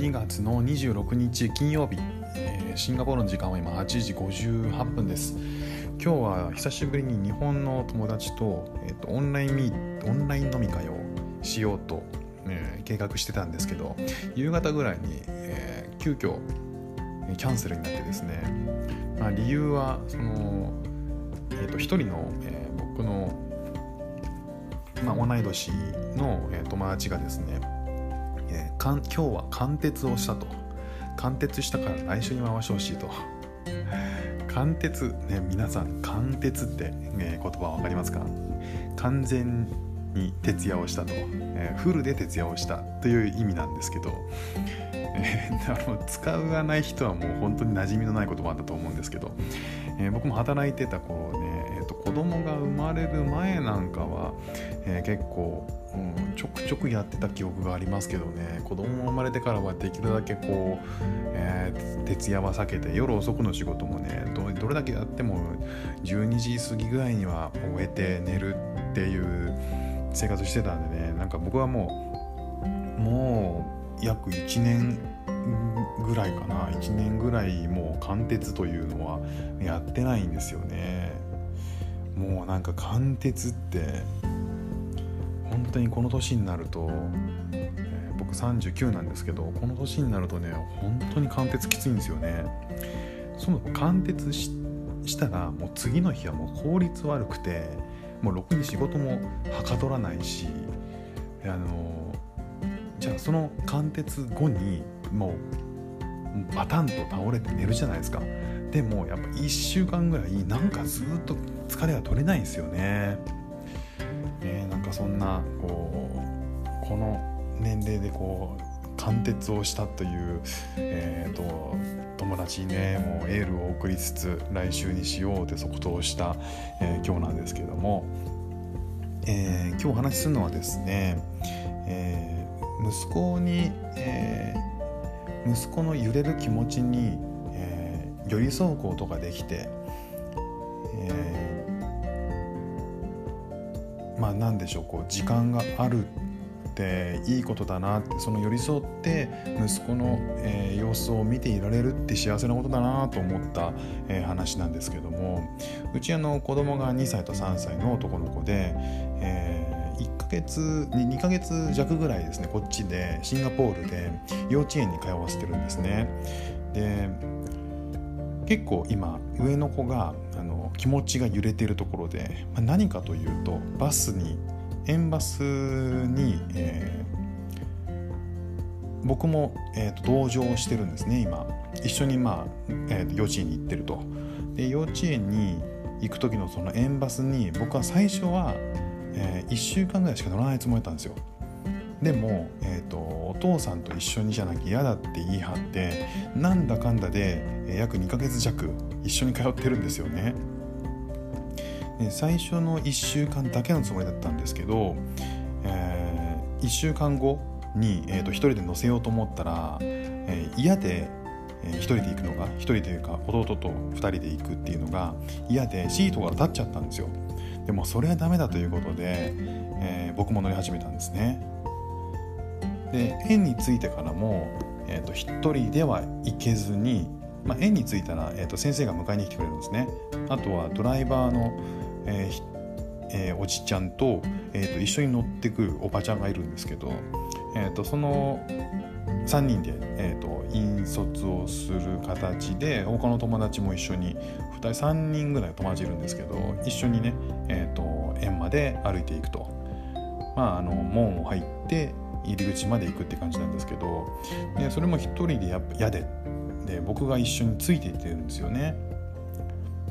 2月の26日金曜日、えー、シンガポールの時間は今8時58分です。今日は久しぶりに日本の友達と,、えーと、オンラインミオンライン飲み会をしようと、えー、計画してたんですけど夕方ぐらいに、えー、急遽キャンセルになってですね、まあ、理由はその、えーと、一人の、えー、僕の、まあ、同い年の、え、友達がですね、かん今日は貫徹をしたと。貫徹したから来週に回してほしいと。貫徹ね皆さん貫徹って、ね、言葉分かりますか？完全に徹夜をしたと、えー、フルで徹夜をしたという意味なんですけど、えー、あの使わない人はもう本当に馴染みのない言葉だと思うんですけど、えー、僕も働いてた頃ね、えーと、子供が生まれる前なんかは、えー、結構うん、ちょくちょくやってた記憶がありますけどね。子供が生まれてからはできるだけこう、えー、徹夜は避けて夜遅くの仕事もねどれだけやっても12時過ぎぐらいには終えて寝るっていう生活してたんでねなんか僕はもうもう約1年ぐらいかな。1年ぐらいもう貫徹というのはやってないんですよね。もうなんか貫徹って本当にこの年になると、えー、僕39なんですけどこの年になるとね本当に貫徹きついんですよね。その貫徹したらもう次の日はもう効率悪くてもうろくに仕事もはかどらないしあのじゃあその貫徹後にもうバタンと倒れて寝るじゃないですか。でもやっぱ1週間ぐらいなんかずっと疲れが取れないんですよね、かそんなこうこの年齢でこう貫徹をしたという、えーと、友達にねもうエールを送りつつ来週にしようって即答した、えー、今日なんですけども、えー、今日お話しするのはですね、えー、息子に、え、息子の揺れる気持ちに、えー、寄り添うことができて、えまあ何でしょうこう時間があるっていいことだなってその寄り添って息子の、えー、様子を見ていられるって幸せなことだなと思った、えー、話なんですけどもうちあの子供が2歳と3歳の男の子で、えー、1ヶ月2ヶ月弱ぐらいですねこっちでシンガポールで幼稚園に通わせてるんですね。で結構今上の子があの気持ちが揺れているところで、まあ、何かというとバスに園バスに、えー、僕も、えーと、同乗してるんですね今。一緒に、まあえーと、幼稚園に行ってると。で幼稚園に行く時のその園バスに僕は最初は、えー、1週間ぐらいしか乗らないつもりだったんですよ。でも、えーと、お父さんと一緒にじゃなきゃ嫌だって言い張ってなんだかんだで、約2ヶ月弱一緒に通ってるんですよね。で最初の1週間だけのつもりだったんですけど、えー、1週間後に、えーと、1人で乗せようと思ったら、えー、嫌で、えー、1人で行くのが1人というか弟と2人で行くっていうのが嫌でシートが立っちゃったんですよ。でもそれはダメだということで、えー、僕も乗り始めたんですね。で園に着いてからも、えーと、1人では行けずに、まあ、園に着いたら、えーと先生が迎えに来てくれるんですね。あとはドライバーのえーえー、おじちゃんと,、えーと、一緒に乗ってくるおばちゃんがいるんですけど、えーと、その3人で、えーと、引率をする形で他の友達も一緒に2人3人ぐらい友達いるんですけど一緒にね、えー、と園まで歩いていくと、まあ、あの門を入って入り口まで行くって感じなんですけどでそれも一人でやっぱ嫌でで僕が一緒についていってるんですよね。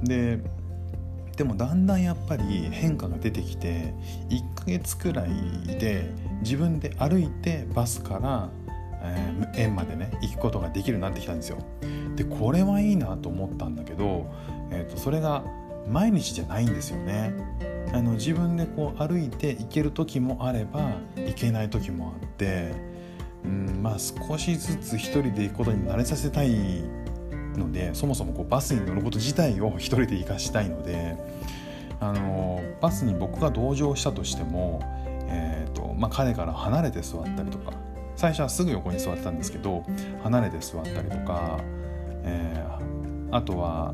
ででもだんだんやっぱり変化が出てきて1ヶ月くらいで自分で歩いてバスから、えー、園までね行くことができるようになってきたんですよ。でこれはいいなと思ったんだけど、えーと、それが毎日じゃないんですよね。あの自分でこう歩いて行ける時もあれば行けない時もあって、うんまあ、少しずつ一人で行くことに慣れさせたいのでそもそもこうバスに乗ること自体を一人で行かしたいのであのバスに僕が同乗したとしても、えーとまあ、彼から離れて座ったりとか最初はすぐ横に座ってたんですけど離れて座ったりとか、えー、あとは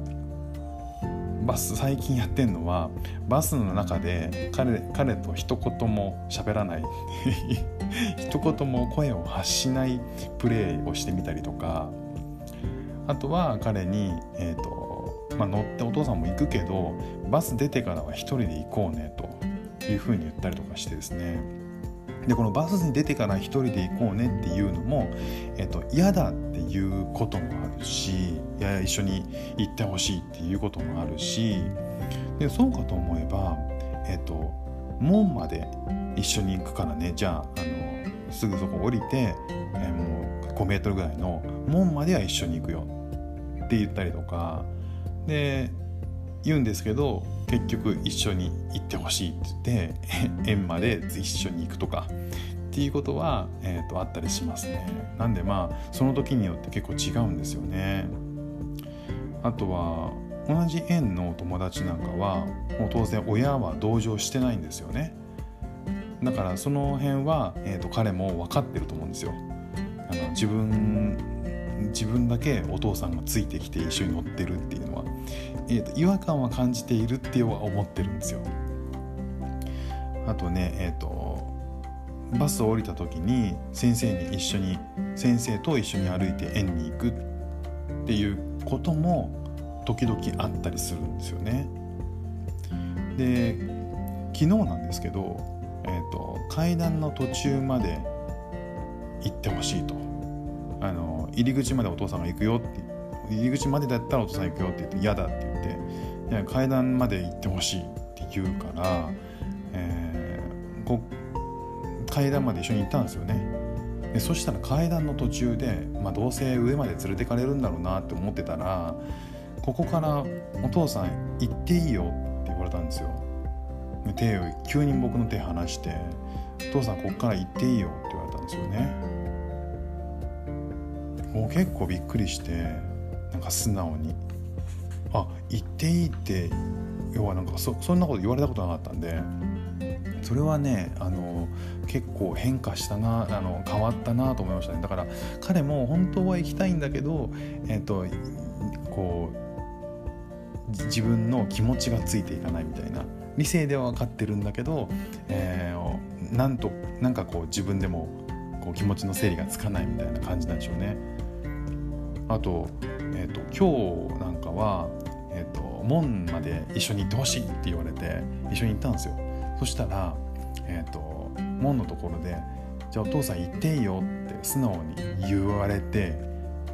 バス最近やってんのはバスの中で彼彼と一言も喋らない 一言も声を発しないプレーをしてみたりとかあとは彼に、えーとまあ、乗ってお父さんも行くけどバス出てからは一人で行こうねというふうに言ったりとかしてですね。でこのバスに出てから一人で行こうねっていうのも、えっと、嫌だっていうこともあるしいや一緒に行ってほしいっていうこともあるしでそうかと思えば、えっと、門まで一緒に行くからね。じゃああのすぐそこ降りて、え、もう5メートルぐらいの門までは一緒に行くよって言ったりとかで言うんですけど結局一緒に行ってほしいって言って 園まで一緒に行くとかっていうことは、えーと、あったりしますね。なんでまあその時によって結構違うんですよね。あとは同じ園の友達なんかはもう当然親は同情してないんですよね。だからその辺は、えーと彼も分かってると思うんですよ。あの自分自分だけお父さんがついてきて一緒に乗ってるっていうのは、えーと、違和感は感じているっては思ってるんですよ。あとねえっ、ー、とバスを降りた時に先生に一緒に先生と一緒に歩いて園に行くっていうことも時々あったりするんですよね。で昨日なんですけど、えーと階段の途中まで行ってほしいとあの入り口までお父さんが行くよって入り口までだったらお父さん行くよって言って嫌だって言っていや階段まで行ってほしいって言うから、えー、こ階段まで一緒に行ったんですよね。でそしたら階段の途中で、まあ、どうせ上まで連れてかれるんだろうなって思ってたらここからお父さん行っていいよって言われたんですよ。手を急に僕の手離して「お父さんここから行っていいよ」って言われたんですよね。もう結構びっくりしてなんか素直に。あ言っていいって要はなんかそそんなこと言われたことなかったんで。それはねあの結構変化したなあの変わったなと思いましたね。だから彼も本当は行きたいんだけどえっ、とこう自分の気持ちがついていかないみたいな。理性では分かってるんだけど、えー、なんとなんかこう自分でもこう気持ちの整理がつかないみたいな感じなんでしょうね。あと,、えーと、今日なんかは、えーと、門まで一緒に行ってほしいって言われて一緒に行ったんですよ。そしたら、えーと、門のところで「じゃあお父さん行っていいよ」って素直に言われて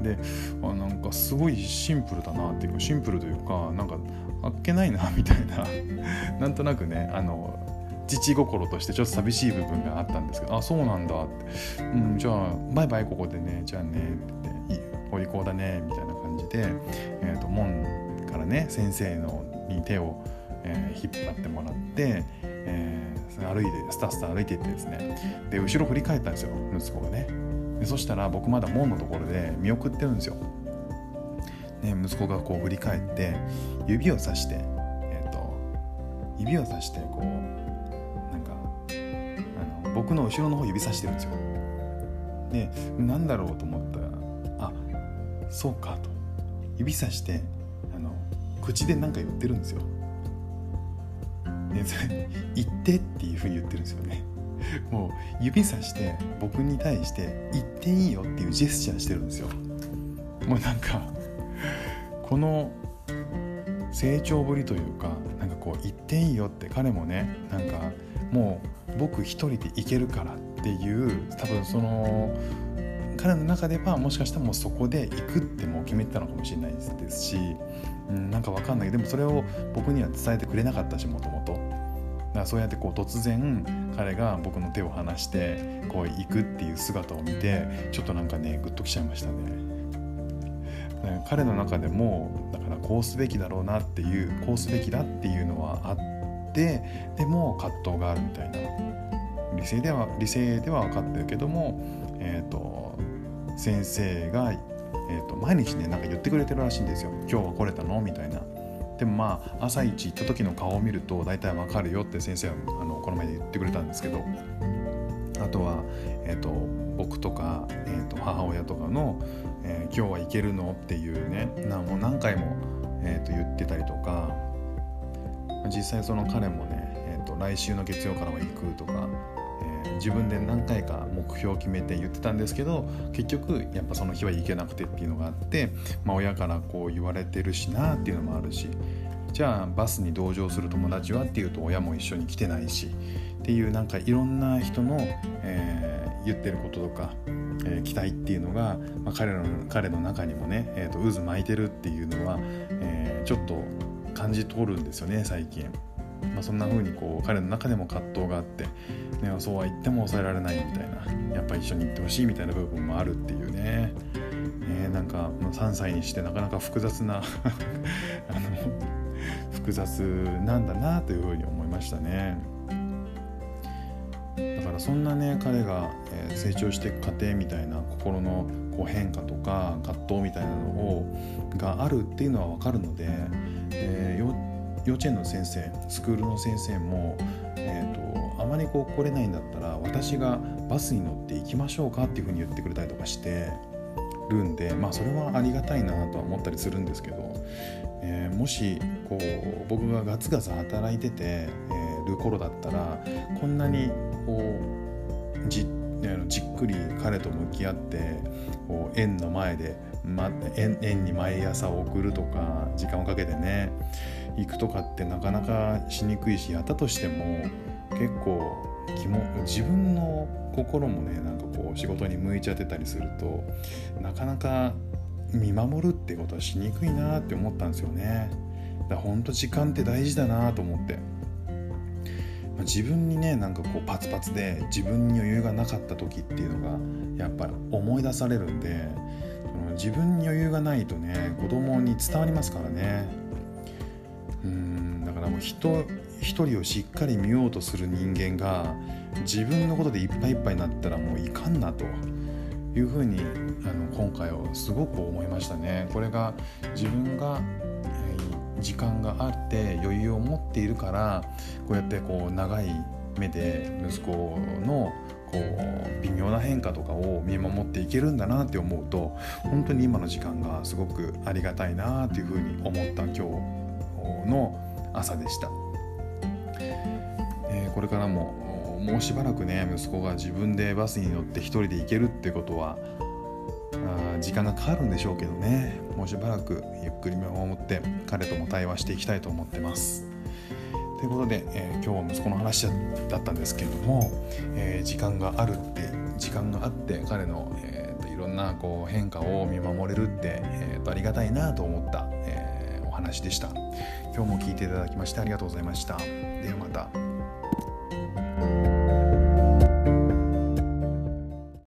であなんかすごいシンプルだなっていうかシンプルというかなんかあっけないな みたいな。なんとなくねあの父心としてちょっと寂しい部分があったんですけどあそうなんだって、うん、じゃあバイバイここでねじゃあねって。お利口だねみたいな感じで、えーと、門からね先生のに手を、えー、引っ張ってもらって、えー、歩いてスタスタ歩いていってですねで後ろ振り返ったんですよ息子がねでそしたら僕まだ門のところで見送ってるんですよ。ね、息子がこう振り返って指をさして、えーと、指をさしてこうなんかあの僕の後ろの方指さしてるんですよ。で何だろうと思ったそうかと指さしてあの口で何か言ってるんですよ。でそれ言ってっていうふうに言ってるんですよね。もう指さして僕に対して言っていいよっていうジェスチャーしてるんですよ。もうなんかこの成長ぶりというかなんかこう言っていいよって彼もねなんかもう僕一人で行けるからっていう多分その彼の中ではもしかしたらもうそこで行くってもう決めてたのかもしれないですし、うん、なんか分かんないけどでもそれを僕には伝えてくれなかったしもともと。だからそうやってこう突然彼が僕の手を離してこう行くっていう姿を見てちょっとなんかねグッときちゃいましたね。彼の中でもだからこうすべきだろうなっていうこうすべきだっていうのはあってでも葛藤があるみたいな理性では理性では分かってるけども、えーと先生が、えーと、毎日ねなんか言ってくれてるらしいんですよ「今日は来れたの?」みたいな。でもまあ朝一行った時の顔を見ると大体わかるよって先生はあのこの前で言ってくれたんですけどあとは、えーと、僕とか、えーと、母親とかの、えー、今日は行けるの?」っていうねなもう何回も、えーと、言ってたりとか実際その彼もね、えー、と来週の月曜からは行くとか、自分で何回か目標を決めて言ってたんですけど結局やっぱその日は行けなくてっていうのがあって、まあ、親からこう言われてるしなっていうのもあるしじゃあバスに同乗する友達はっていうと親も一緒に来てないしっていうなんかいろんな人の、えー、言ってることとか、えー、期待っていうのが、まあ、彼の彼の中にもね、えーと、渦巻いてるっていうのは、えー、ちょっと感じ取るんですよね最近。まあ、そんな風にこう彼の中でも葛藤があって、ね、そうは言っても抑えられないみたいなやっぱ一緒に行ってほしいみたいな部分もあるっていうね、え、なんか3歳にしてなかなか複雑な あの複雑なんだなというふうに思いましたね。だからそんなね彼が成長していく過程みたいな心のこう変化とか葛藤みたいなのをがあるっていうのは分かるので、えー、幼稚園の先生スクールの先生も、えーと、あまりこう来れないんだったら私がバスに乗って行きましょうかっていうふうに言ってくれたりとかしてるんでまあそれはありがたいなとは思ったりするんですけど、えー、もしこう僕がガツガツ働いてて、えー、る頃だったらこんなにこうじじっくり彼と向き合ってこう園の前で、ま、園園に毎朝送るとか時間をかけてね行くとかってなかなかしにくいしやったとしても結構自分の心もねなんかこう仕事に向いちゃってたりするとなかなか見守るってことはしにくいなって思ったんですよね。だからほんと時間って大事だなと思って、自分にねなんかこうパツパツで自分に余裕がなかった時っていうのがやっぱり思い出されるんで自分に余裕がないとね子供に伝わりますからねうんだからもう人一人をしっかり見ようとする人間が自分のことでいっぱいいっぱいになったらもういかんなというふうにあの今回はすごく思いましたね。これが自分が時間があって余裕を持っているからこうやってこう長い目で息子のこう微妙な変化とかを見守っていけるんだなって思うと本当に今の時間がすごくありがたいなっていうふうに思った今日の朝でした。えー、これからももうしばらくね息子が自分でバスに乗って一人で行けるってことはあ時間がかかるんでしょうけどねもうしばらくゆっくり見守って彼とも対話していきたいと思ってます。ということで、えー、今日は息子の話だったんですけれども、えー、時間があるって時間があって彼の、えーと、いろんなこう変化を見守れるって、えーとありがたいなと思った、えー、お話でした。今日も聞いていただきましてありがとうございました。ではまた。